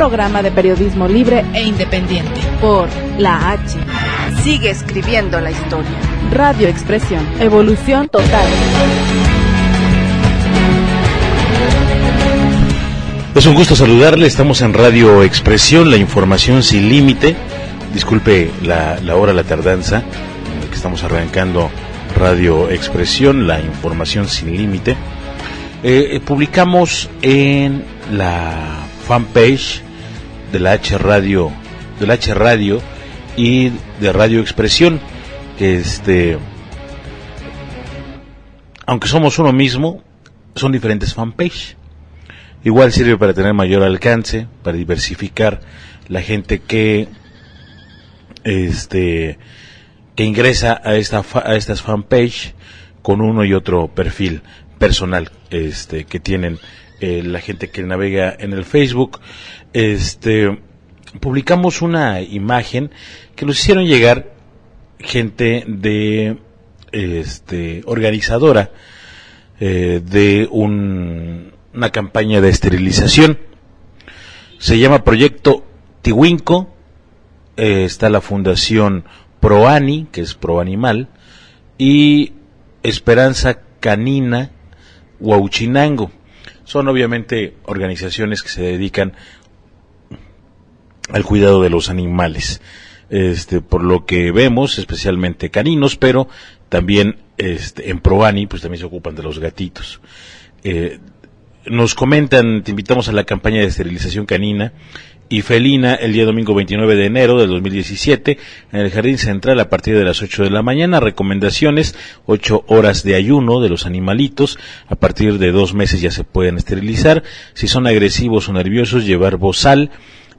programa de periodismo libre e independiente por la H. Sigue escribiendo la historia. Radio Expresión, evolución total. Es un gusto saludarle, estamos en Radio Expresión, la información sin límite. Disculpe la, la hora, la tardanza, que estamos arrancando Radio Expresión, la información sin límite. Eh, eh, publicamos en la fanpage de la H Radio, de la H Radio y de Radio Expresión, que este, aunque somos uno mismo, son diferentes fanpage. Igual sirve para tener mayor alcance, para diversificar la gente que este que ingresa a esta a estas fanpage con uno y otro perfil personal este que tienen eh, la gente que navega en el Facebook este publicamos una imagen que nos hicieron llegar gente de este organizadora eh, de un una campaña de esterilización. Se llama Proyecto Tihuinco. Eh, está la Fundación ProAni, que es Pro Animal, y Esperanza Canina Huauchinango. Son obviamente organizaciones que se dedican al cuidado de los animales. Este, por lo que vemos, especialmente caninos, pero también este, en Proani, pues también se ocupan de los gatitos. Eh, nos comentan, te invitamos a la campaña de esterilización canina y felina el día domingo 29 de enero del 2017 en el Jardín Central a partir de las 8 de la mañana. Recomendaciones, 8 horas de ayuno de los animalitos. A partir de dos meses ya se pueden esterilizar. Si son agresivos o nerviosos, llevar bozal.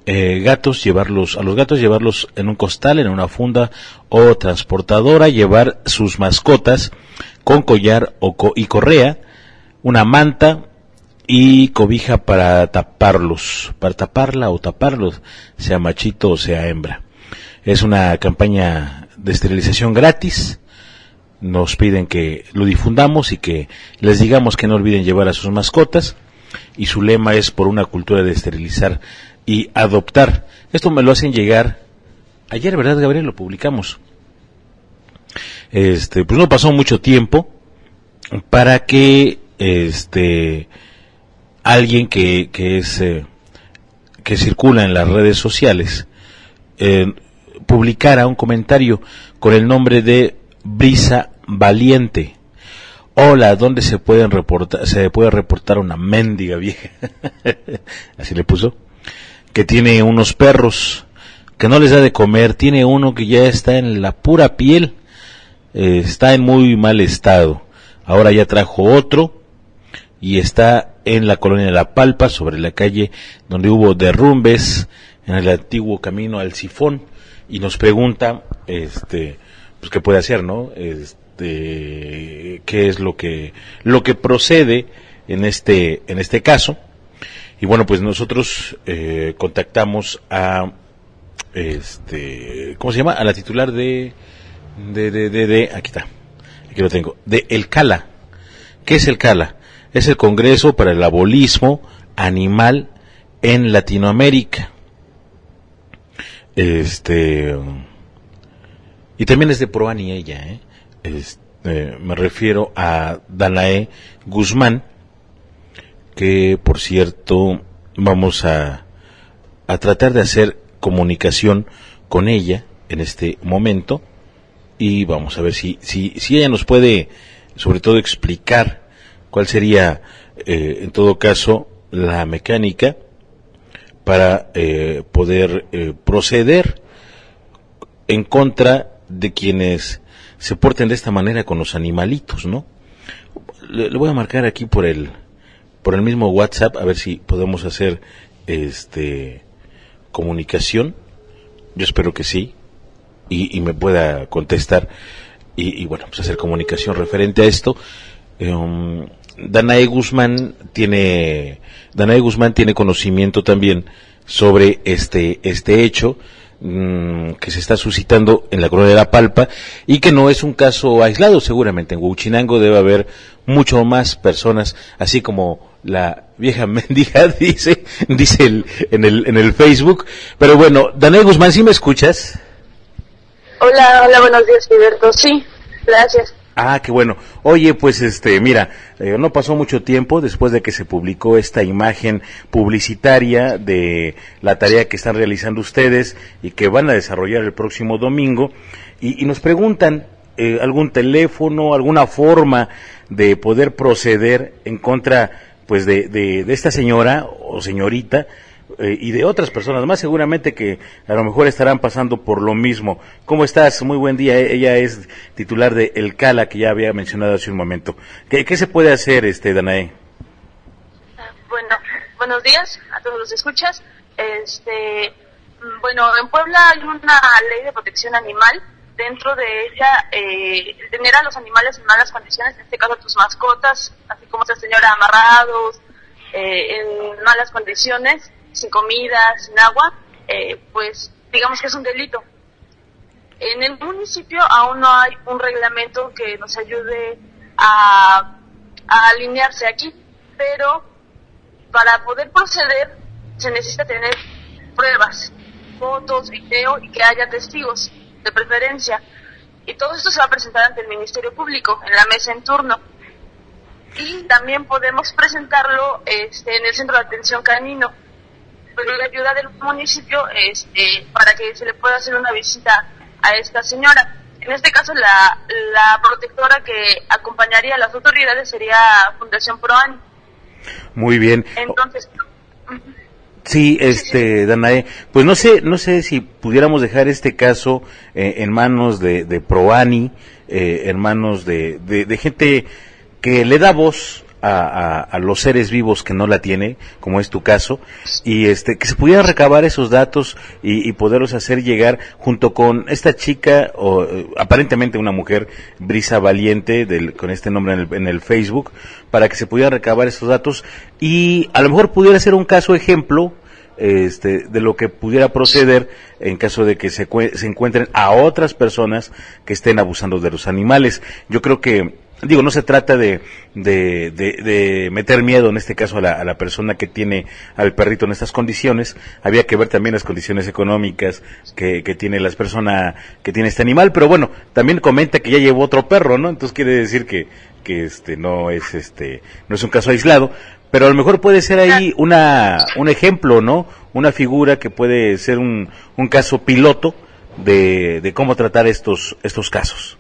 Eh, gatos, llevarlos, a los gatos llevarlos en un costal, en una funda o transportadora, llevar sus mascotas con collar o y correa, una manta, y cobija para taparlos, para taparla o taparlos, sea machito o sea hembra. Es una campaña de esterilización gratis. Nos piden que lo difundamos y que les digamos que no olviden llevar a sus mascotas. Y su lema es por una cultura de esterilizar y adoptar. Esto me lo hacen llegar ayer, ¿verdad, Gabriel? Lo publicamos. Este, pues no pasó mucho tiempo para que este alguien que, que es eh, que circula en las redes sociales eh, publicara un comentario con el nombre de Brisa Valiente. Hola, ¿dónde se pueden reportar, se puede reportar una mendiga vieja? Así le puso. Que tiene unos perros que no les da de comer, tiene uno que ya está en la pura piel, eh, está en muy mal estado. Ahora ya trajo otro y está en la colonia de La Palpa, sobre la calle donde hubo derrumbes en el antiguo camino al sifón y nos pregunta este pues qué puede hacer, ¿no? Este qué es lo que lo que procede en este en este caso. Y bueno, pues nosotros eh, contactamos a este ¿cómo se llama? a la titular de de de de, aquí está. Aquí lo tengo. De El Cala. ¿Qué es El Cala? es el Congreso para el Abolismo Animal en Latinoamérica. Este y también es de Proani ella, ¿eh? Este, me refiero a Danae Guzmán, que por cierto vamos a, a tratar de hacer comunicación con ella en este momento y vamos a ver si, si, si ella nos puede sobre todo explicar cuál sería, eh, en todo caso, la mecánica para eh, poder eh, proceder en contra de quienes se porten de esta manera con los animalitos, ¿no? Le, voy a marcar aquí por el por el mismo WhatsApp a ver si podemos hacer este comunicación. Yo espero que sí y, me pueda contestar y, y, bueno pues hacer comunicación referente a esto. Um, Danae Guzmán tiene Danae Guzmán tiene conocimiento también sobre este este hecho mm, que se está suscitando en la Colonia de la Palpa y que no es un caso aislado seguramente. En Huachinango debe haber mucho más personas, así como la vieja mendiga dice, dice el, en, el, en el Facebook. Pero bueno, Daniel Guzmán, ¿sí me escuchas? Hola, hola, buenos días, Gilberto. Sí, gracias. Ah, qué bueno. Oye, pues este, mira, eh, no pasó mucho tiempo después de que se publicó esta imagen publicitaria de la tarea que están realizando ustedes y que van a desarrollar el próximo domingo y, y nos preguntan eh, algún teléfono, alguna forma de poder proceder en contra, pues, de, de, de esta señora o señorita eh, y de otras personas más seguramente que a lo mejor estarán pasando por lo mismo. ¿Cómo estás? Muy buen día. E-, ella es titular de El Cala que ya había mencionado hace un momento. ¿Qué, qué se puede hacer, este Danae? Bueno, buenos días a todos los escuchas. Este, bueno, en Puebla hay una ley de protección animal. Dentro de ella, eh, tener a los animales en malas condiciones, en este caso a tus mascotas, así como esta señora amarrados, eh, en malas condiciones, sin comida, sin agua, eh, pues digamos que es un delito. En el municipio aún no hay un reglamento que nos ayude a, a alinearse aquí, pero para poder proceder se necesita tener pruebas, fotos, video y que haya testigos de preferencia. Y todo esto se va a presentar ante el Ministerio Público en la mesa en turno. Y también podemos presentarlo este, en el Centro de Atención Canino pero la ayuda del municipio este, para que se le pueda hacer una visita a esta señora. En este caso, la, la protectora que acompañaría a las autoridades sería Fundación ProAni. Muy bien. Entonces. Sí, este, Danae, pues no sé, no sé si pudiéramos dejar este caso eh, en manos de, de Proani, eh, en manos de, de, de gente que le da voz a, a, los seres vivos que no la tiene, como es tu caso, y este que se pudieran recabar esos datos y, y poderlos hacer llegar junto con esta chica, o eh, aparentemente una mujer, Brisa Valiente, del, con este nombre en el, en el Facebook, para que se pudieran recabar esos datos y a lo mejor pudiera ser un caso ejemplo este, de lo que pudiera proceder en caso de que se, se encuentren a otras personas que estén abusando de los animales. Yo creo que digo, no se trata de, de, de, de, meter miedo en este caso a la, a la persona que tiene al perrito en estas condiciones. Había que ver también las condiciones económicas que, que tiene las personas que tiene este animal, pero bueno, también comenta que ya llevó otro perro, ¿no? Entonces quiere decir que, que este no es este, no es un caso aislado, pero a lo mejor puede ser ahí una, un ejemplo, ¿no? Una figura que puede ser un, un caso piloto de, de cómo tratar estos, estos casos.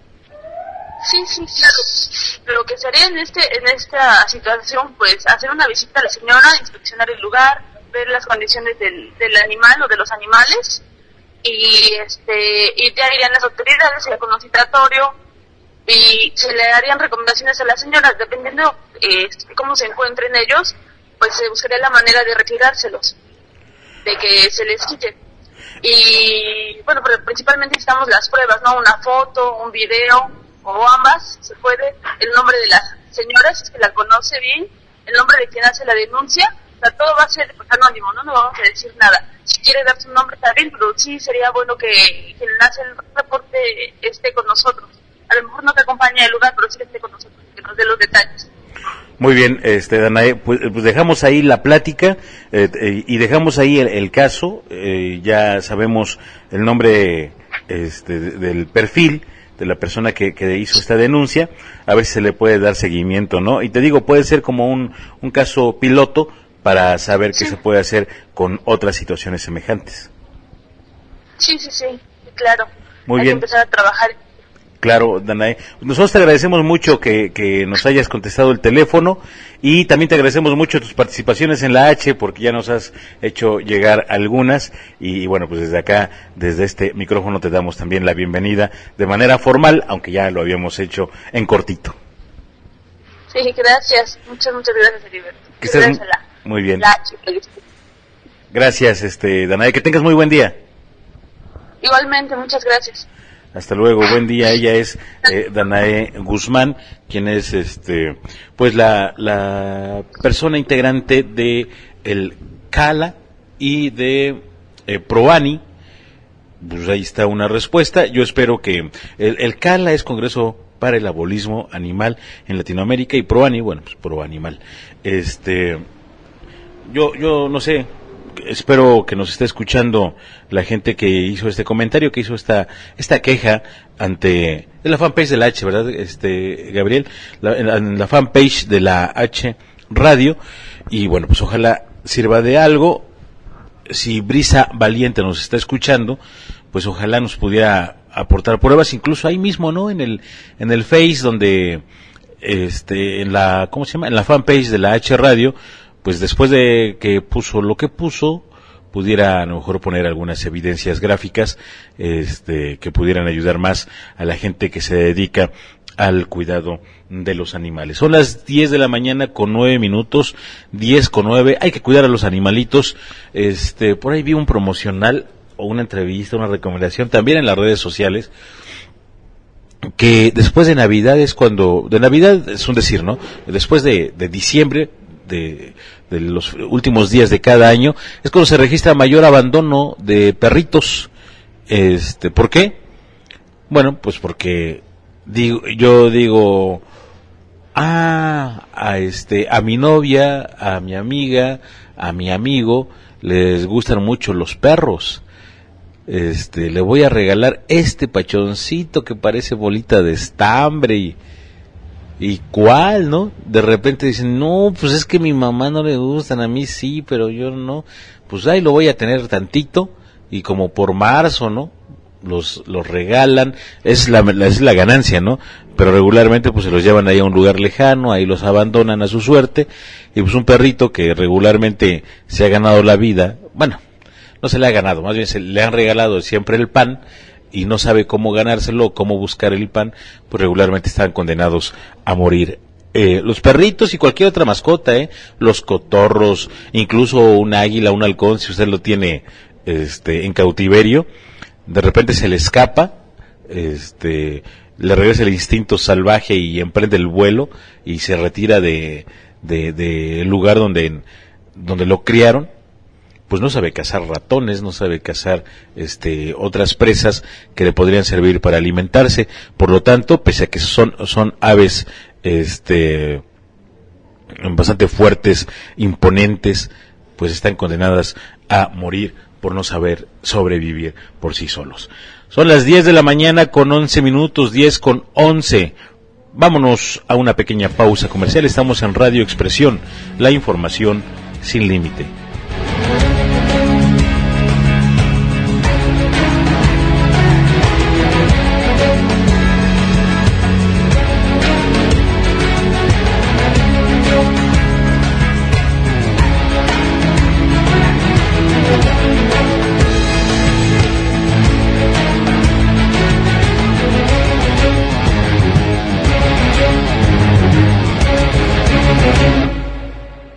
Sí, sí, claro. Lo que sería en este en esta situación, pues, hacer una visita a la señora, inspeccionar el lugar, ver las condiciones del, del animal o de los animales y este y ya irían las autoridades, se con un y se le harían recomendaciones a la señora, dependiendo eh, cómo se encuentren ellos, pues se buscaría la manera de retirárselos, de que se les quite. Y bueno, pero principalmente necesitamos las pruebas, ¿no? Una foto, un video, o ambas, se puede, el nombre de la señora, si es que la conoce bien, el nombre de quien hace la denuncia, o sea, todo va a ser anónimo, ¿no? No vamos a decir nada. Si quiere dar su nombre bien, pero sí sería bueno que quien hace el reporte esté con nosotros. A lo mejor no te acompaña el lugar, pero sí que esté con nosotros, que nos dé los detalles. Muy bien, este Danae, pues, pues dejamos ahí la plática eh, eh, y dejamos ahí el, el caso. Eh, ya sabemos el nombre este, del perfil de la persona que, que, hizo esta denuncia, a ver si se le puede dar seguimiento, ¿no? Y te digo, puede ser como un, un caso piloto para saber sí. qué se puede hacer con otras situaciones semejantes. Sí, sí, sí, claro. Muy Hay bien. que empezar a trabajar. Claro, Danae. Nosotros te agradecemos mucho que, que, nos hayas contestado el teléfono y también te agradecemos mucho tus participaciones en la H porque ya nos has hecho llegar algunas y, y, bueno, pues desde acá, desde este micrófono te damos también la bienvenida de manera formal, aunque ya lo habíamos hecho en cortito. Sí, gracias. Muchas, muchas gracias, Heriberto. Que estés muy bien. La H, gracias, este, Danae. Que tengas muy buen día. Igualmente, muchas gracias. Hasta luego, buen día. Ella es eh, Danae Guzmán, quien es, este, pues la, persona integrante de el CALA y de eh, Proani, pues ahí está una respuesta. Yo espero que el, el CALA es Congreso para el Abolismo Animal en Latinoamérica y ProAni, bueno, pues Pro Animal. Este, yo, yo no sé, espero que nos esté escuchando la gente que hizo este comentario, que hizo esta, esta queja ante la fanpage de la H, ¿verdad? Este, Gabriel, la, en la fanpage de la H Radio, y bueno, pues ojalá sirva de algo. Si Brisa Valiente nos está escuchando, pues ojalá nos pudiera aportar pruebas, incluso ahí mismo, ¿no? En el, en el Face donde, este, en la, ¿cómo se llama? En la fanpage de la H Radio, pues después de que puso lo que puso, pudiera a lo mejor poner algunas evidencias gráficas este, que pudieran ayudar más a la gente que se dedica al cuidado de los animales. Son las 10 de la mañana con 9 minutos, 10 con 9. Hay que cuidar a los animalitos. Este, por ahí vi un promocional o una entrevista, una recomendación también en las redes sociales que después de Navidad es cuando, de Navidad es un decir, ¿no? Después de, de diciembre, de, los últimos días de cada año, es cuando se registra mayor abandono de perritos. Este, ¿por qué? Bueno, pues porque digo, yo digo, ah, a este, a mi novia, a mi amiga, a mi amigo, les gustan mucho los perros. Este, le voy a regalar este pachoncito que parece bolita de estambre y, ¿Y cuál, no? De repente dicen, no, pues es que mi mamá no le gustan, a mí sí, pero yo no. Pues ahí lo voy a tener tantito y como por marzo, ¿no? Los, los regalan, es la, es la ganancia, ¿no? Pero regularmente pues se los llevan ahí a un lugar lejano, ahí los abandonan a su suerte y pues un perrito que regularmente se ha ganado la vida, bueno, no se le ha ganado, más bien se le han regalado siempre el pan y no sabe cómo ganárselo, cómo buscar el pan, pues regularmente están condenados a morir. Eh, los perritos y cualquier otra mascota, eh, los cotorros, incluso un águila, un halcón, si usted lo tiene este, en cautiverio, de repente se le escapa, este, le regresa el instinto salvaje y emprende el vuelo y se retira de, de, de lugar donde, donde lo criaron pues no sabe cazar ratones, no sabe cazar este, otras presas que le podrían servir para alimentarse. Por lo tanto, pese a que son, aves este, bastante fuertes, imponentes, pues están condenadas a morir por no saber sobrevivir por sí solos. Son las 10 de la mañana con 11 minutos, 10 con 11. Vámonos a una pequeña pausa comercial. Estamos en Radio Expresión, la información sin límite.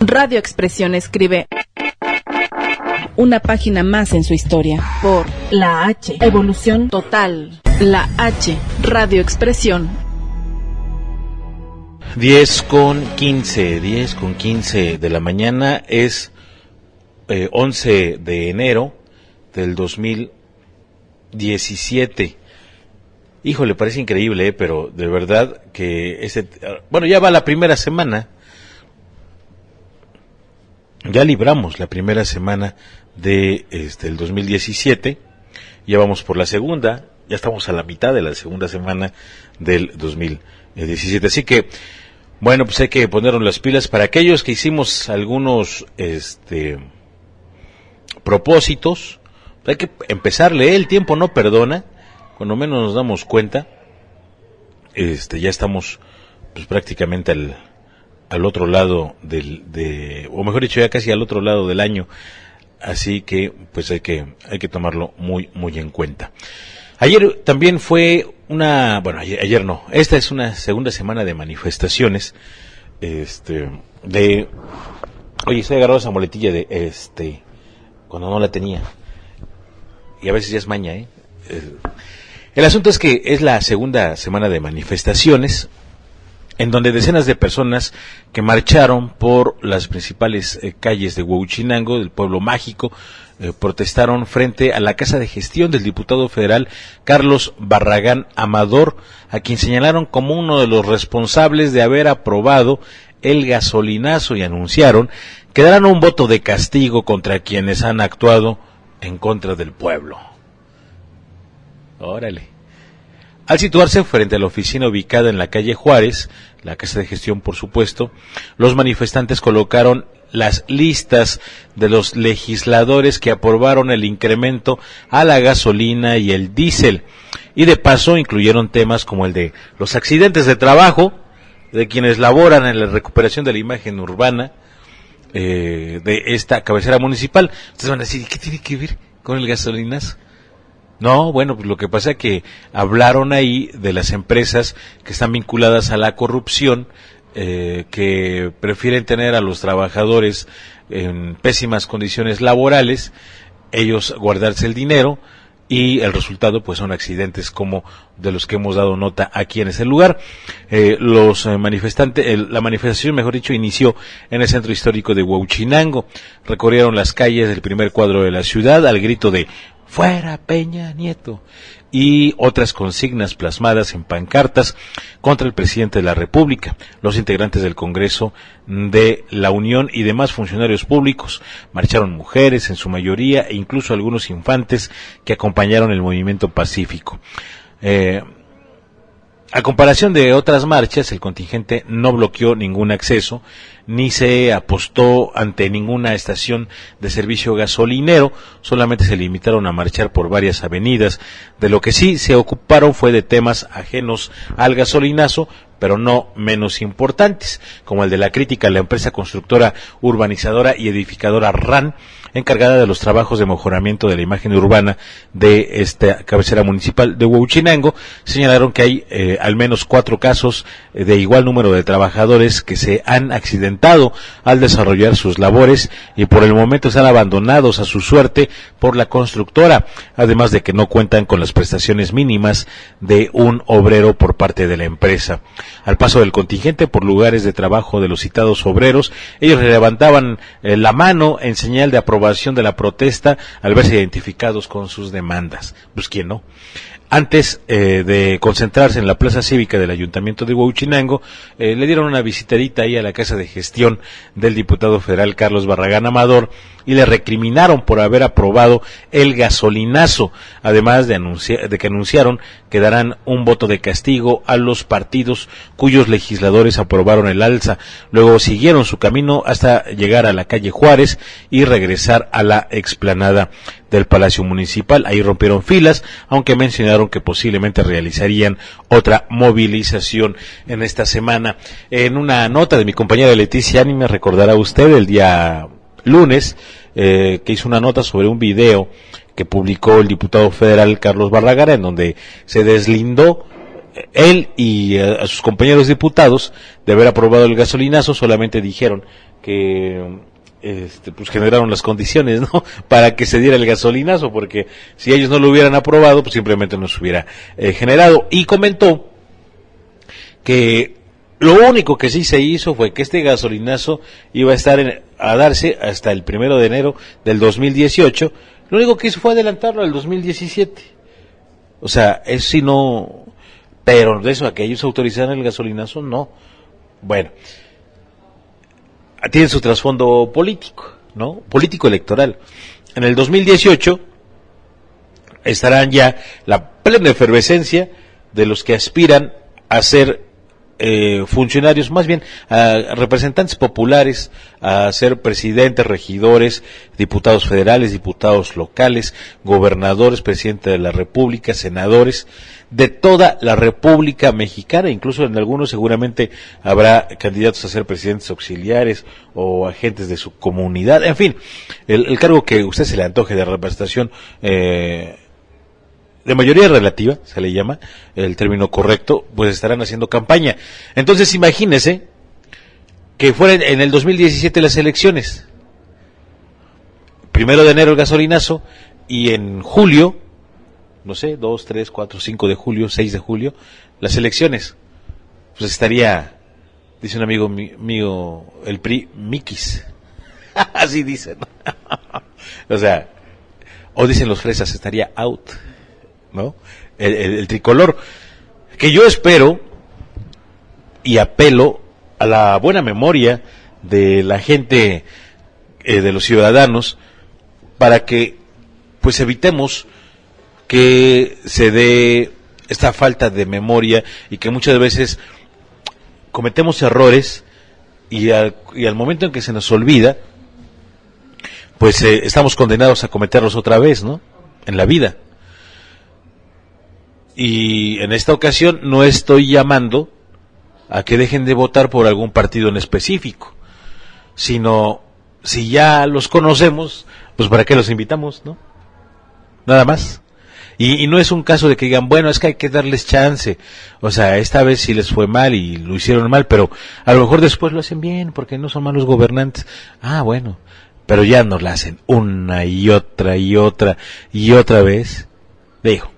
Radio Expresión escribe una página más en su historia por la H, evolución total. La H, Radio Expresión. 10 con 15, 10 con 15 de la mañana es eh, 11 de enero del 2017. Híjole, parece increíble, eh, pero de verdad que ese, bueno, ya va la primera semana ya libramos la primera semana de este el 2017, ya vamos por la segunda, ya estamos a la mitad de la segunda semana del 2017. Así que, bueno, pues hay que ponernos las pilas para aquellos que hicimos algunos este propósitos, hay que empezarle, el tiempo no perdona, cuando menos nos damos cuenta, este ya estamos pues prácticamente al al otro lado del, de, o mejor dicho, ya casi al otro lado del año. Así que, pues hay que, hay que tomarlo muy, muy en cuenta. Ayer también fue una, bueno, ayer, no, esta es una segunda semana de manifestaciones, este, de, oye, estoy agarrado esa moletilla de, este, cuando no la tenía. Y a veces ya es maña, ¿eh? El asunto es que es la segunda semana de manifestaciones en donde decenas de personas que marcharon por las principales eh, calles de Huachinango, del pueblo mágico, eh, protestaron frente a la casa de gestión del diputado federal Carlos Barragán Amador, a quien señalaron como uno de los responsables de haber aprobado el gasolinazo y anunciaron que darán un voto de castigo contra quienes han actuado en contra del pueblo. Órale. Al situarse frente a la oficina ubicada en la calle Juárez, la casa de gestión por supuesto, los manifestantes colocaron las listas de los legisladores que aprobaron el incremento a la gasolina y el diésel. Y de paso incluyeron temas como el de los accidentes de trabajo, de quienes laboran en la recuperación de la imagen urbana eh, de esta cabecera municipal. Ustedes van a decir, ¿qué tiene que ver con el gasolinas? No, bueno, pues lo que pasa es que hablaron ahí de las empresas que están vinculadas a la corrupción, eh, que prefieren tener a los trabajadores en pésimas condiciones laborales, ellos guardarse el dinero y el resultado pues son accidentes como de los que hemos dado nota aquí en ese lugar. Eh, los eh, manifestantes, la manifestación, mejor dicho, inició en el centro histórico de Huachinango. Recorrieron las calles del primer cuadro de la ciudad al grito de fuera Peña Nieto y otras consignas plasmadas en pancartas contra el presidente de la República, los integrantes del Congreso de la Unión y demás funcionarios públicos. Marcharon mujeres en su mayoría e incluso algunos infantes que acompañaron el movimiento pacífico. Eh, a comparación de otras marchas, el contingente no bloqueó ningún acceso, ni se apostó ante ninguna estación de servicio gasolinero, solamente se limitaron a marchar por varias avenidas. De lo que sí se ocuparon fue de temas ajenos al gasolinazo, pero no menos importantes, como el de la crítica a la empresa constructora urbanizadora y edificadora RAN, encargada de los trabajos de mejoramiento de la imagen urbana de esta cabecera municipal de Huachinango, señalaron que hay eh, al menos cuatro casos eh, de igual número de trabajadores que se han accidentado al desarrollar sus labores y por el momento están abandonados a su suerte por la constructora, además de que no cuentan con las prestaciones mínimas de un obrero por parte de la empresa. Al paso del contingente por lugares de trabajo de los citados obreros, ellos levantaban eh, la mano en señal de aprobación de la protesta al verse identificados con sus demandas. Pues quién no. Antes eh, de concentrarse en la plaza cívica del Ayuntamiento de Huachinango, eh, le dieron una visitadita ahí a la casa de gestión del diputado federal Carlos Barragán Amador y le recriminaron por haber aprobado el gasolinazo, además de, de que anunciaron que darán un voto de castigo a los partidos cuyos legisladores aprobaron el alza. Luego siguieron su camino hasta llegar a la calle Juárez y regresar a la explanada del Palacio Municipal. Ahí rompieron filas, aunque mencionaron que posiblemente realizarían otra movilización en esta semana. En una nota de mi compañera Leticia me recordará usted el día lunes, eh, que hizo una nota sobre un video que publicó el diputado federal Carlos Barragara, en donde se deslindó eh, él y eh, a sus compañeros diputados de haber aprobado el gasolinazo, solamente dijeron que este, pues generaron las condiciones, ¿no? Para que se diera el gasolinazo, porque si ellos no lo hubieran aprobado, pues simplemente no se hubiera generado. Y comentó que lo único que sí se hizo fue que este gasolinazo iba a estar a darse hasta el primero de enero del 2018. Lo único que hizo fue adelantarlo al 2017. O sea, es si no, pero de eso a que ellos autorizaran el gasolinazo, no. Bueno, tiene su trasfondo político, ¿no? Político electoral. En el 2018 estarán ya la plena efervescencia de los que aspiran a ser eh, funcionarios, más bien a representantes populares, a ser presidentes, regidores, diputados federales, diputados locales, gobernadores, presidente de la República, senadores de toda la República Mexicana, incluso en algunos seguramente habrá candidatos a ser presidentes auxiliares o agentes de su comunidad, en fin, el, el cargo que usted se le antoje de representación eh, de mayoría relativa, se le llama el término correcto, pues estarán haciendo campaña. Entonces imagínese que fueran en el 2017 las elecciones. Primero de enero el gasolinazo y en julio, no sé, 2, 3, 4, 5 de julio, 6 de julio, las elecciones. Pues estaría dice un amigo mío, el PRI, Mikis. Así dicen. o sea, o dicen los fresas, estaría out, ¿no? El, tricolor. Que yo espero y apelo a la buena memoria de la gente, eh, de los ciudadanos, para que pues evitemos que se dé esta falta de memoria y que muchas veces cometemos errores y al, y al momento en que se nos olvida, pues eh, estamos condenados a cometerlos otra vez, ¿no? En la vida. Y en esta ocasión no estoy llamando a que dejen de votar por algún partido en específico, sino si ya los conocemos, pues para qué los invitamos, ¿no? Nada más. Y, no es un caso de que digan, bueno, es que hay que darles chance. O sea, esta vez sí les fue mal y lo hicieron mal, pero a lo mejor después lo hacen bien porque no son malos gobernantes. Ah, bueno, pero ya nos la hacen una y otra y otra y otra vez. Dijo.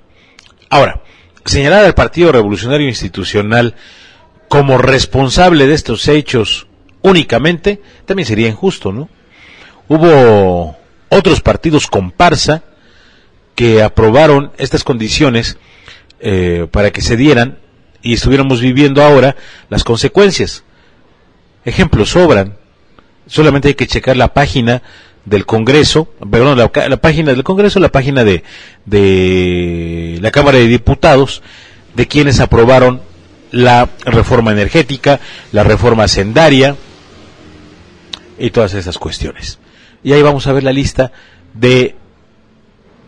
Ahora, señalar al Partido Revolucionario Institucional como responsable de estos hechos únicamente, también sería injusto, ¿no? Hubo otros partidos comparsa que aprobaron estas condiciones eh, para que se dieran y estuviéramos viviendo ahora las consecuencias. Ejemplos sobran. Solamente hay que checar la página del Congreso, perdón, la, página del Congreso, la página de, de la Cámara de Diputados, de quienes aprobaron la reforma energética, la reforma sendaria y todas esas cuestiones. Y ahí vamos a ver la lista de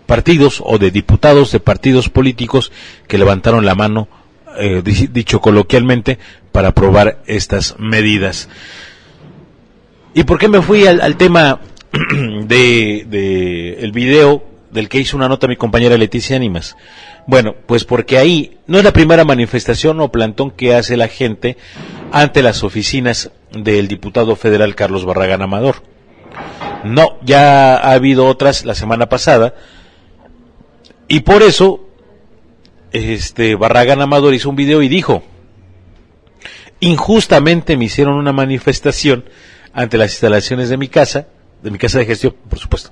partidos o de diputados de partidos políticos que levantaron la mano, eh, dicho coloquialmente, para aprobar estas medidas. ¿Y por qué me fui al, tema de, el video del que hizo una nota mi compañera Leticia Ánimas? Bueno, pues porque ahí no es la primera manifestación o plantón que hace la gente ante las oficinas del diputado federal Carlos Barragán Amador. No, ya ha habido otras la semana pasada, y por eso, este, Barragán Amador hizo un video y dijo, injustamente me hicieron una manifestación ante las instalaciones de mi casa, de mi casa de gestión, por supuesto,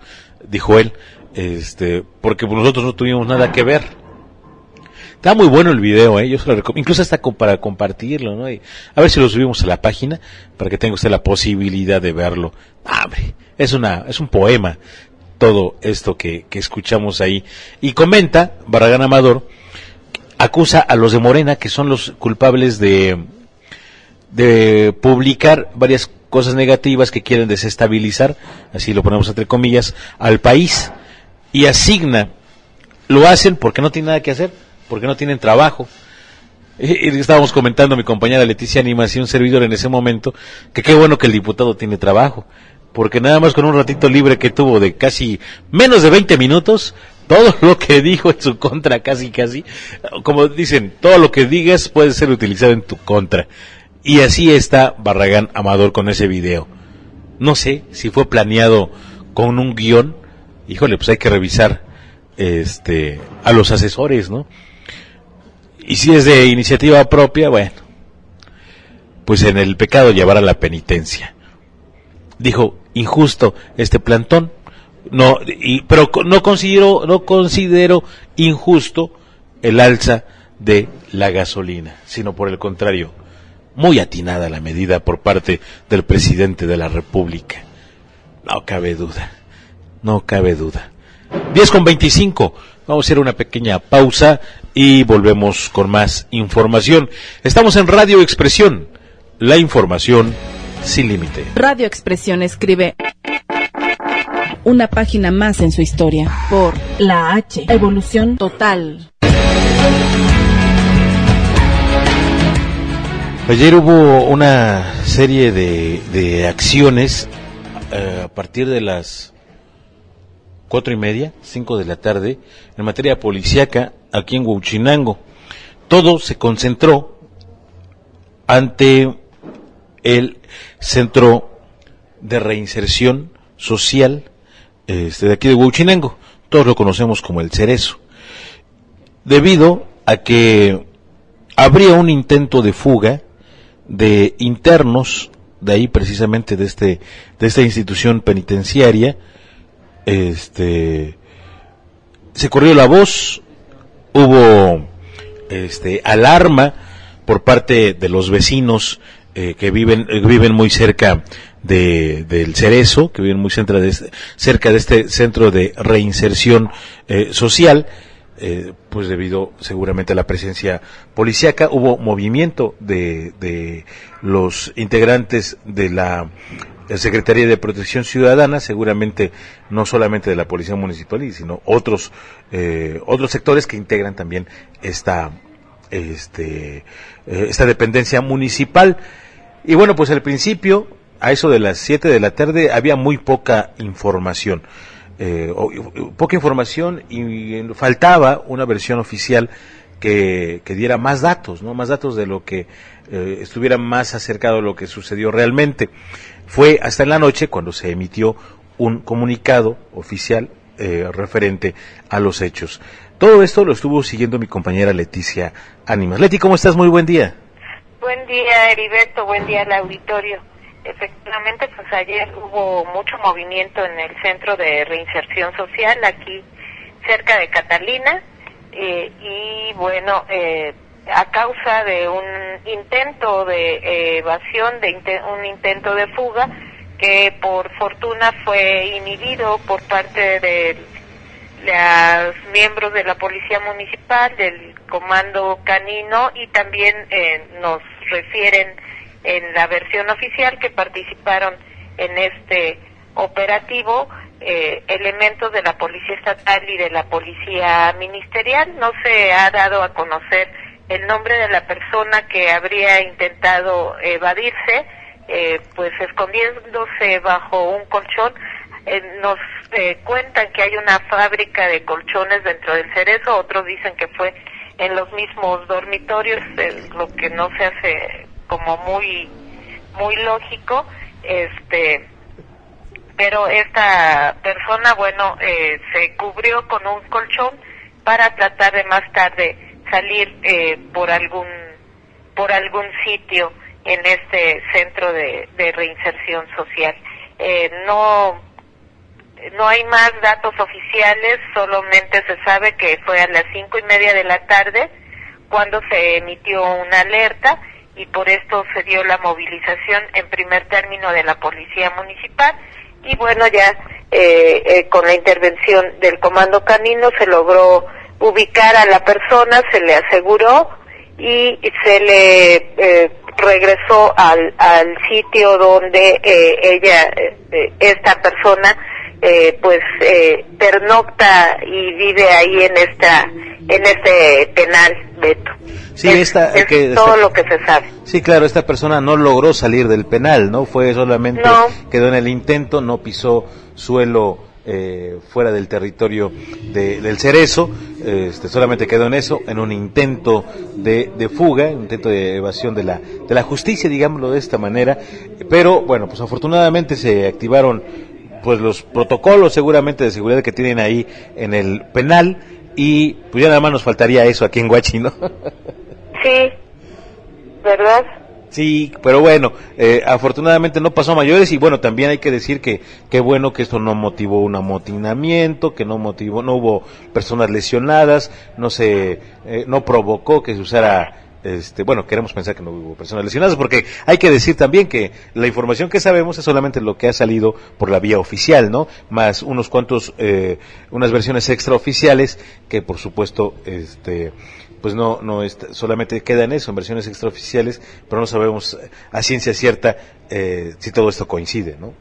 dijo él, este, porque nosotros no tuvimos nada que ver. Está muy bueno el video, ¿eh? yo se lo recomiendo, incluso hasta para compartirlo, ¿no? a ver si lo subimos a la página para que tenga usted la posibilidad de verlo. Ah, es una, es un poema todo esto que, escuchamos ahí. Y comenta, Barragán Amador, acusa a los de Morena, que son los culpables de, de publicar varias cosas negativas que quieren desestabilizar, así lo ponemos entre comillas, al país, y asigna, lo hacen porque no tienen nada que hacer, porque no tienen trabajo. Y estábamos comentando mi compañera Leticia Animación, un servidor en ese momento, que qué bueno que el diputado tiene trabajo porque nada más con un ratito libre que tuvo de casi menos de 20 minutos, todo lo que dijo en su contra, casi, casi, como dicen, todo lo que digas puede ser utilizado en tu contra. Y así está Barragán Amador con ese video. No sé si fue planeado con un guion. Híjole, pues hay que revisar este a los asesores, ¿no? Y si es de iniciativa propia, bueno, pues en el pecado llevará la penitencia. Dijo, injusto este plantón. No, y, pero no considero, no considero injusto el alza de la gasolina, sino por el contrario, muy atinada la medida por parte del presidente de la República. No cabe duda, no cabe duda. 10 con 25, vamos a hacer una pequeña pausa y volvemos con más información. Estamos en Radio Expresión, la información sin límite. Radio Expresión escribe una página más en su historia por la H. Evolución total. Ayer hubo una serie de, acciones eh, a partir de las cuatro y media, cinco de la tarde, en materia policíaca aquí en Huachinango. Todo se concentró ante el Centro de Reinserción Social este, de aquí de Huachinango. Todos lo conocemos como el Cerezo. Debido a que habría un intento de fuga de internos de ahí precisamente de este de esta institución penitenciaria este se corrió la voz hubo este alarma por parte de los vecinos eh, que viven eh, viven muy cerca de, del Cerezo, que viven muy cerca de este, cerca de este centro de reinserción eh, social, pues debido seguramente a la presencia policíaca, hubo movimiento de, de los integrantes de la Secretaría de Protección Ciudadana, seguramente no solamente de la Policía Municipal, sino otros, otros sectores que integran también esta, este, esta dependencia municipal. Y bueno, pues al principio, a eso de las 7 de la tarde, había muy poca información. Eh, poca información y faltaba una versión oficial que, diera más datos, ¿no? Más datos de lo que eh, estuviera más acercado a lo que sucedió realmente. Fue hasta en la noche cuando se emitió un comunicado oficial eh, referente a los hechos. Todo esto lo estuvo siguiendo mi compañera Leticia Ánimas. Leti, ¿cómo estás? Muy buen día. Buen día, Heriberto. Buen día al auditorio. Efectivamente, pues ayer hubo mucho movimiento en el Centro de Reinserción Social, aquí cerca de Catalina, eh, y bueno, eh, a causa de un intento de eh, evasión, de un intento de fuga, que por fortuna fue inhibido por parte de los miembros de la Policía Municipal, del Comando Canino, y también nos refieren en la versión oficial que participaron en este operativo eh, elementos de la Policía Estatal y de la Policía Ministerial. No se ha dado a conocer el nombre de la persona que habría intentado evadirse, eh, pues escondiéndose bajo un colchón. Eh, nos cuentan que hay una fábrica de colchones dentro del cerezo, otros dicen que fue en los mismos dormitorios, lo que no se hace como muy muy lógico, este pero esta persona, bueno, eh, se cubrió con un colchón para tratar de más tarde salir eh, por algún por algún sitio en este centro de, reinserción social. Eh, no no hay más datos oficiales, solamente se sabe que fue a las cinco y media de la tarde cuando se emitió una alerta y por esto se dio la movilización en primer término de la policía municipal y bueno ya eh, eh, con la intervención del comando canino se logró ubicar a la persona, se le aseguró y se le eh, regresó al, al sitio donde ella, esta persona, eh, pues eh, pernocta y vive ahí en esta en este penal Beto. Sí esta que, todo lo que se sabe. Sí claro esta persona no logró salir del penal no fue solamente quedó en el intento no pisó suelo eh, fuera del territorio del Cerezo, este, solamente quedó en eso, en un intento de, de fuga, un intento de evasión de la, de la justicia, digámoslo de esta manera, pero bueno, pues afortunadamente se activaron pues los protocolos seguramente de seguridad que tienen ahí en el penal y pues ya nada más nos faltaría eso aquí en Guachi, ¿no? sí, ¿verdad? Sí, pero bueno, eh, afortunadamente no pasó a mayores y bueno, también hay que decir que qué bueno que esto no motivó un amotinamiento, que no motivó, no hubo personas lesionadas, no se, eh, no provocó que se usara este, bueno, queremos pensar que no hubo personas lesionadas, porque hay que decir también que la información que sabemos es solamente lo que ha salido por la vía oficial, ¿no? Más unos cuantos, eh, unas versiones extraoficiales que, por supuesto, este, pues no, no solamente queda en eso, en versiones extraoficiales, pero no sabemos a ciencia cierta eh, si todo esto coincide, ¿no?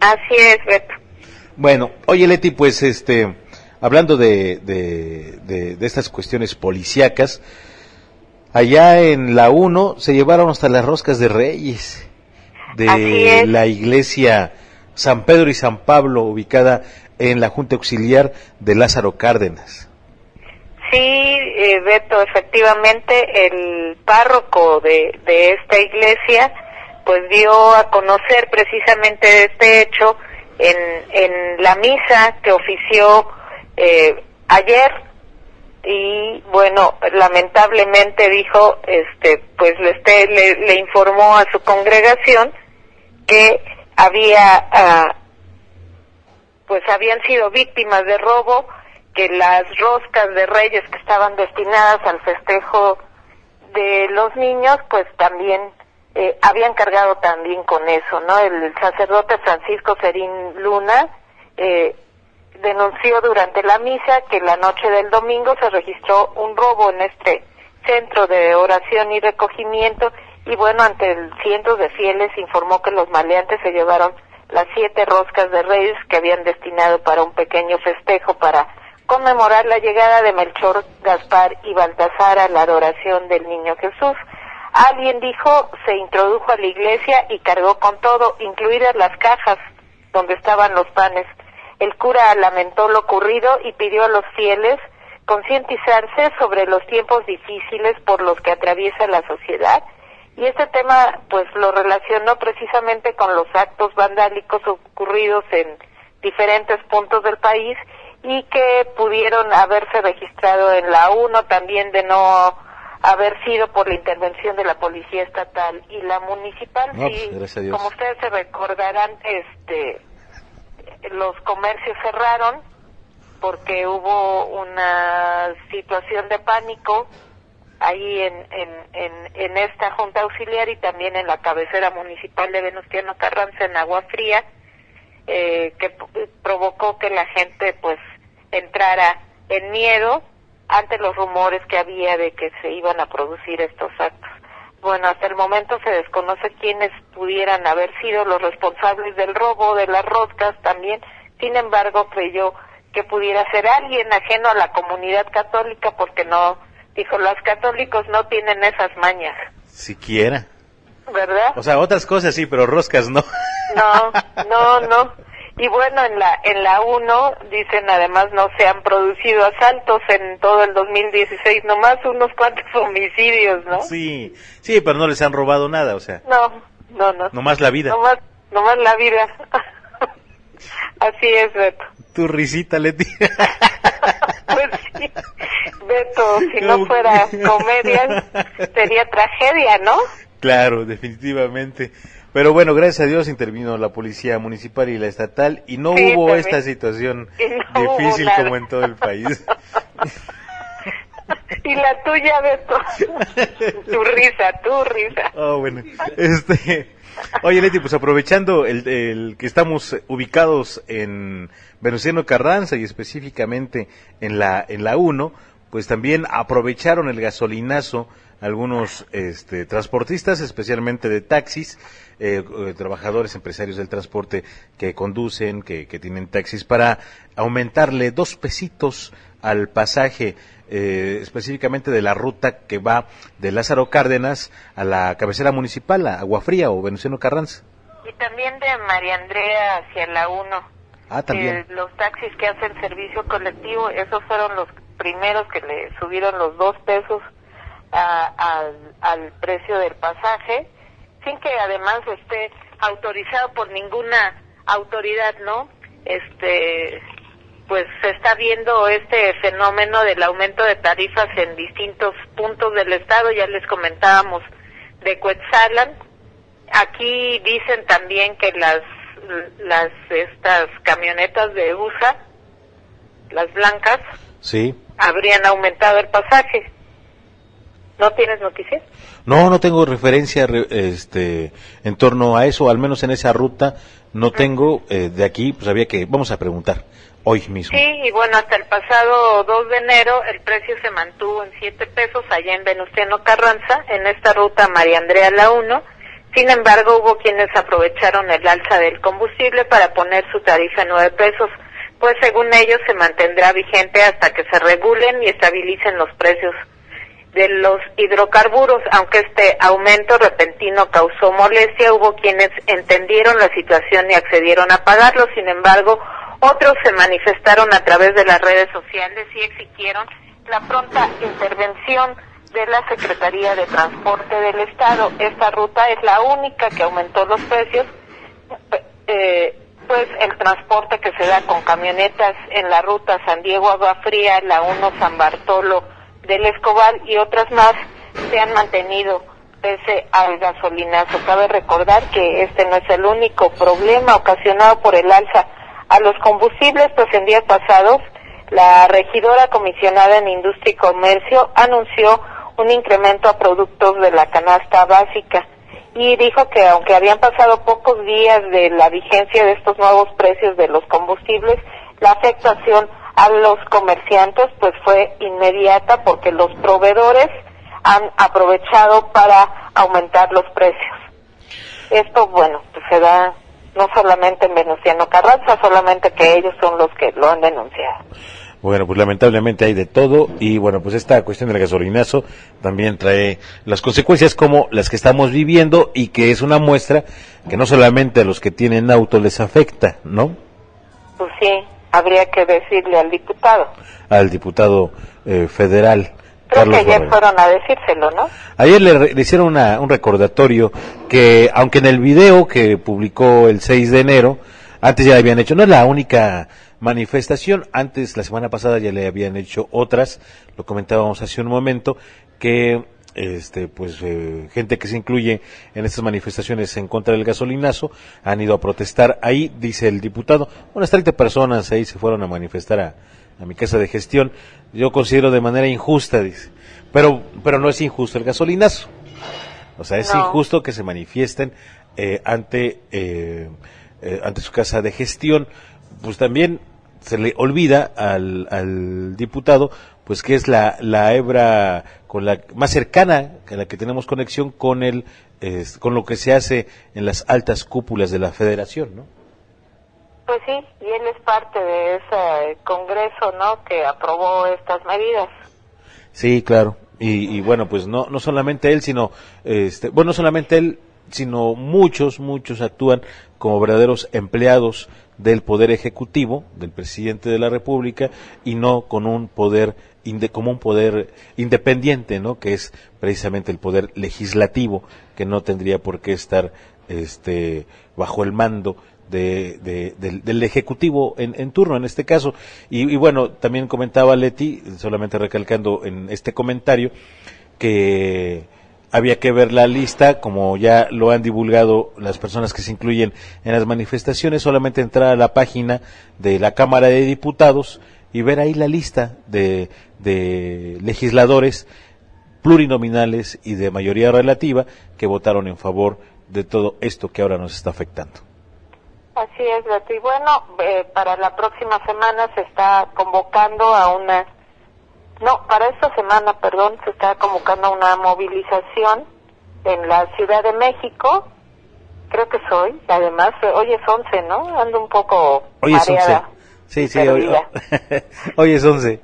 Así es, Beto. Bueno, oye Leti, pues este, hablando de, de, de, de estas cuestiones policíacas, allá en la 1 se llevaron hasta las roscas de Reyes de la iglesia San Pedro y San Pablo ubicada en la Junta Auxiliar de Lázaro Cárdenas. Sí, eh, Beto, efectivamente el párroco de, de esta iglesia pues dio a conocer precisamente este hecho en, en la misa que ofició eh, ayer y bueno, lamentablemente dijo, este, pues le, le, informó a su congregación que había, ah, pues habían sido víctimas de robo, que las roscas de reyes que estaban destinadas al festejo de los niños, pues también eh, habían cargado también con eso, ¿no? El sacerdote Francisco Serín Luna eh, denunció durante la misa que la noche del domingo se registró un robo en este centro de oración y recogimiento y bueno, ante cientos de fieles informó que los maleantes se llevaron las siete roscas de reyes que habían destinado para un pequeño festejo para conmemorar la llegada de Melchor, Gaspar y Baltasar a la adoración del niño Jesús. Alguien dijo, se introdujo a la iglesia y cargó con todo, incluidas las cajas donde estaban los panes. El cura lamentó lo ocurrido y pidió a los fieles concientizarse sobre los tiempos difíciles por los que atraviesa la sociedad. Y este tema pues lo relacionó precisamente con los actos vandálicos ocurridos en diferentes puntos del país y que pudieron haberse registrado en la 1 también de no haber sido por la intervención de la policía estatal y la municipal. Pues, sí, como ustedes se recordarán este los comercios cerraron porque hubo una situación de pánico ahí en, en, en, en, esta junta auxiliar y también en la cabecera municipal de Venustiano Carranza en Agua Fría, eh, que provocó que la gente pues entrara en miedo ante los rumores que había de que se iban a producir estos actos. Bueno, hasta el momento se desconoce quiénes pudieran haber sido los responsables del robo de las roscas también. Sin embargo, creyó que pudiera ser alguien ajeno a la comunidad católica porque no, dijo, los católicos no tienen esas mañas. Siquiera. ¿Verdad? O sea, otras cosas sí, pero roscas no. No, no, no. Y bueno, en la en la 1 dicen además no se han producido asaltos en todo el 2016, nomás unos cuantos homicidios, ¿no? Sí, sí, pero no les han robado nada, o sea. No, no, no. Nomás la vida. Nomás, nomás la vida. Así es, Beto. Tu risita, Leti. pues sí, Beto, si no fuera comedia, sería tragedia, ¿no? Claro, definitivamente. Pero bueno, gracias a Dios intervino la policía municipal y la estatal y no hubo esta situación difícil como en todo el país. y la tuya, Beto. tu risa, tu risa. Oh, bueno. Este, oye, Leti, pues aprovechando el, el, que estamos ubicados en Venustiano Carranza y específicamente en la, en la 1, pues también aprovecharon el gasolinazo algunos este, transportistas, especialmente de taxis, eh, eh, trabajadores, empresarios del transporte que conducen, que, tienen taxis, para aumentarle dos pesitos al pasaje, eh, específicamente de la ruta que va de Lázaro Cárdenas a la cabecera municipal, a Aguafría o Venustiano Carranza. Y también de María Andrea hacia la 1. Ah, también. los taxis que hacen servicio colectivo, esos fueron los primeros que le subieron los dos pesos al precio del pasaje sin que además esté autorizado por ninguna autoridad, ¿no? Este, pues se está viendo este fenómeno del aumento de tarifas en distintos puntos del estado, ya les comentábamos de Cuetzalan. Aquí dicen también que las las estas camionetas de USA, las blancas, sí. habrían aumentado el pasaje. ¿No tienes noticias? No, no tengo referencia este, en torno a eso, al menos en esa ruta no tengo. Eh, de aquí, pues había que, vamos a preguntar hoy mismo. Sí, y bueno, hasta el pasado 2 de enero el precio se mantuvo en 7 pesos allá en Venustiano Carranza, en esta ruta María Andrea La 1. Sin embargo, hubo quienes aprovecharon el alza del combustible para poner su tarifa en 9 pesos, pues según ellos se mantendrá vigente hasta que se regulen y estabilicen los precios de los hidrocarburos, aunque este aumento repentino causó molestia, hubo quienes entendieron la situación y accedieron a pagarlo, sin embargo, otros se manifestaron a través de las redes sociales y exigieron la pronta intervención de la Secretaría de Transporte del Estado. Esta ruta es la única que aumentó los precios, eh, pues el transporte que se da con camionetas en la ruta San Diego Agua Fría, la 1 San Bartolo del Escobal y otras más se han mantenido pese al gasolinazo. Cabe recordar que este no es el único problema ocasionado por el alza a los combustibles, pues en días pasados la regidora comisionada en Industria y Comercio anunció un incremento a productos de la canasta básica y dijo que aunque habían pasado pocos días de la vigencia de estos nuevos precios de los combustibles, la afectación a los comerciantes pues fue inmediata porque los proveedores han aprovechado para aumentar los precios. Esto, bueno, pues se da no solamente en Venustiano Carranza, solamente que ellos son los que lo han denunciado. Bueno, pues lamentablemente hay de todo y bueno, pues esta cuestión del gasolinazo también trae las consecuencias como las que estamos viviendo y que es una muestra que no solamente a los que tienen auto les afecta, ¿no? Pues sí, habría que decirle al diputado. Al diputado eh, federal. Creo que ayer fueron a decírselo, ¿no? Ayer le, hicieron un recordatorio que, aunque en el video que publicó el 6 de enero, antes ya habían hecho, no es la única manifestación, antes la semana pasada ya le habían hecho otras, lo comentábamos hace un momento, que este pues eh, gente que se incluye en estas manifestaciones en contra del gasolinazo han ido a protestar. Ahí dice el diputado unas 30 personas ahí se fueron a manifestar a, a mi casa de gestión. Yo considero de manera injusta dice. Pero pero no es injusto el gasolinazo. O sea es injusto que se manifiesten eh, ante eh, ante su casa de gestión pues también se le olvida al, al diputado pues que es la, la hebra con la más cercana a la que tenemos conexión con el con lo que se hace en las altas cúpulas de la federación, ¿no? Pues sí, y él es parte de ese congreso, ¿no? Que aprobó estas medidas. Sí, claro. Y, y bueno, pues no no solamente él, sino este, bueno, no solamente él, sino muchos, muchos actúan como verdaderos empleados del poder ejecutivo, del presidente de la República, y no con un poder como un poder independiente, ¿no? Que es precisamente el poder legislativo, que no tendría por qué estar este bajo el mando de, del, ejecutivo en, turno en este caso y, y, bueno también comentaba Leti solamente recalcando en este comentario que había que ver la lista, como ya lo han divulgado las personas que se incluyen en las manifestaciones, solamente entrar a la página de la Cámara de Diputados y ver ahí la lista de, de legisladores plurinominales y de mayoría relativa que votaron en favor de todo esto que ahora nos está afectando. Así es, Betty. Bueno, eh, para la próxima semana se está convocando a una no, para esta semana, perdón, se está convocando una movilización en la Ciudad de México. Creo que soy, además, hoy es 11, ¿no? Ando un poco hoy es 11. Sí, sí, hoy, hoy, es 11.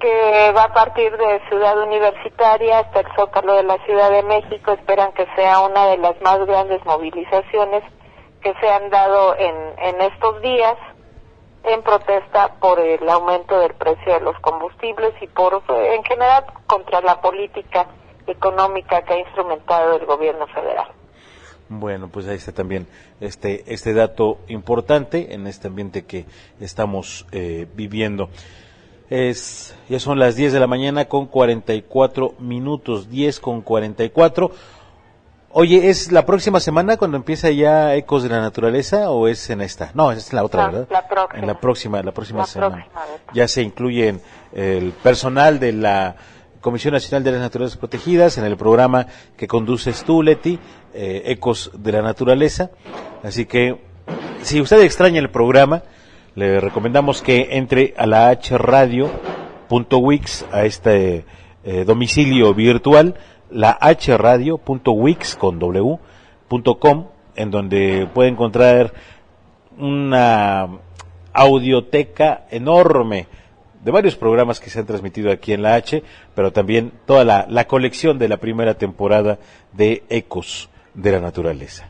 Que va a partir de Ciudad Universitaria hasta el Zócalo de la Ciudad de México. Esperan que sea una de las más grandes movilizaciones que se han dado en, en estos días en protesta por el aumento del precio de los combustibles y por en general contra la política económica que ha instrumentado el gobierno federal. Bueno, pues ahí está también este este dato importante en este ambiente que estamos eh, viviendo. Es, ya son las 10 de la mañana con 44 minutos, 10 con 44. Oye, ¿es la próxima semana cuando empieza ya Ecos de la Naturaleza o es en esta? No, es la otra, ¿verdad? La próxima. En la próxima, la próxima semana. ya se incluyen el personal de la Comisión Nacional de las Naturalezas Protegidas en el programa que conduces tú, Leti, eh, Ecos de la Naturaleza. Así que, si usted extraña el programa, le recomendamos que entre a la hradio.wix, a este eh, domicilio virtual, la hradio.wix con w.com en donde puede encontrar una audioteca enorme de varios programas que se han transmitido aquí en la H, pero también toda la, la colección de la primera temporada de Ecos de la Naturaleza.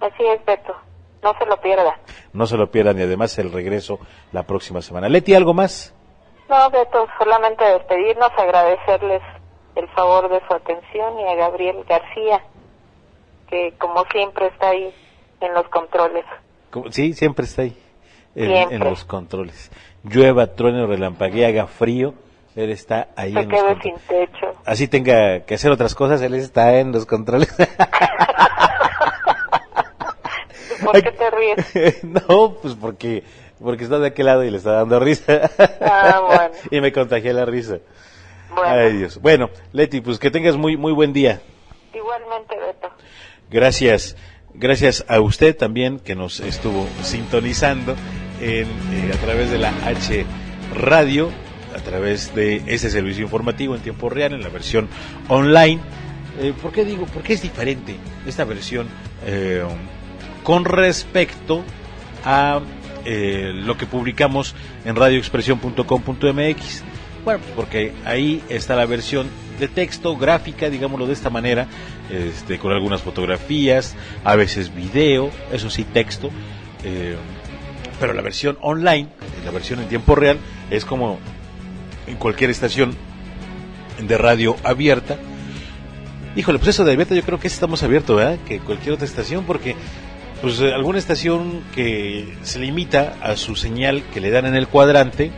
Así es, Beto. No se lo pierda. No se lo pierdan y además el regreso la próxima semana. Leti, ¿algo más? No, Beto, solamente despedirnos, agradecerles el favor de su atención y a Gabriel García, que como siempre está ahí en los controles. Sí, siempre está ahí. En, los controles. Llueva, truene, relampaguee, haga frío. Él está ahí Se en quedó sin techo. Así tenga que hacer otras cosas, él está en los controles. ¿Por qué te ríes? no, pues porque porque está de aquel lado y le está dando risa. Ah, bueno. y me contagié la risa. Bueno, Ay, Dios. Bueno, Leti, pues que tengas muy muy buen día. igualmente, Beto. Gracias. Gracias a usted también que nos estuvo sintonizando en, eh, a través de la H Radio, través de este servicio informativo en tiempo real, en la versión online. Eh, ¿Por qué digo? Porque es diferente esta versión eh, con respecto a eh, lo que publicamos en radioexpresión.com.mx. Bueno, pues porque ahí está la versión de texto, gráfica, digámoslo de esta manera, este, con algunas fotografías, a veces video, eso sí, texto. eh, pero la versión online, la versión en tiempo real, es como en cualquier estación de radio abierta. Híjole, pues eso de abierta yo creo que estamos abiertos, ¿verdad? Que cualquier otra estación, porque pues eh, alguna estación que se limita a su señal que le dan en el cuadrante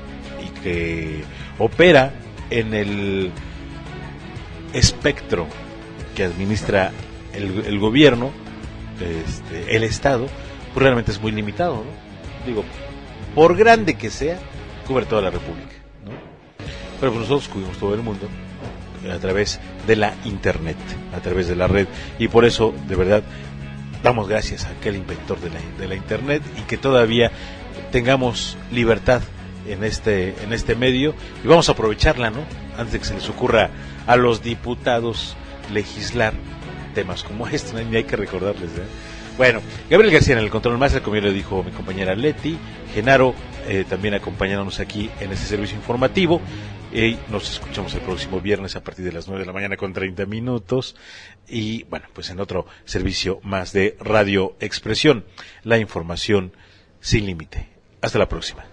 y que opera en el espectro que administra el, el gobierno, este, el Estado, pues realmente es muy limitado, ¿no? Digo, por grande que sea, cubre toda la República. Pero pues nosotros cubrimos todo el mundo a través de la Internet, a través de la red, y por eso, de verdad, damos gracias a aquel inventor de la, de la Internet y que todavía tengamos libertad en este, en este medio y vamos a aprovecharla, ¿no? Antes de que se les ocurra a los diputados legislar temas como este, ¿no? ni hay que recordarles, ¿eh? Bueno, Gabriel García en el control máster, como ya le dijo mi compañera Leti, Genaro eh, también acompañándonos aquí en este servicio informativo. Y nos escuchamos el próximo viernes a partir de las 9 de la mañana con 30 minutos. Y bueno, pues en otro servicio más de Radio Expresión, la información sin límite. Hasta la próxima.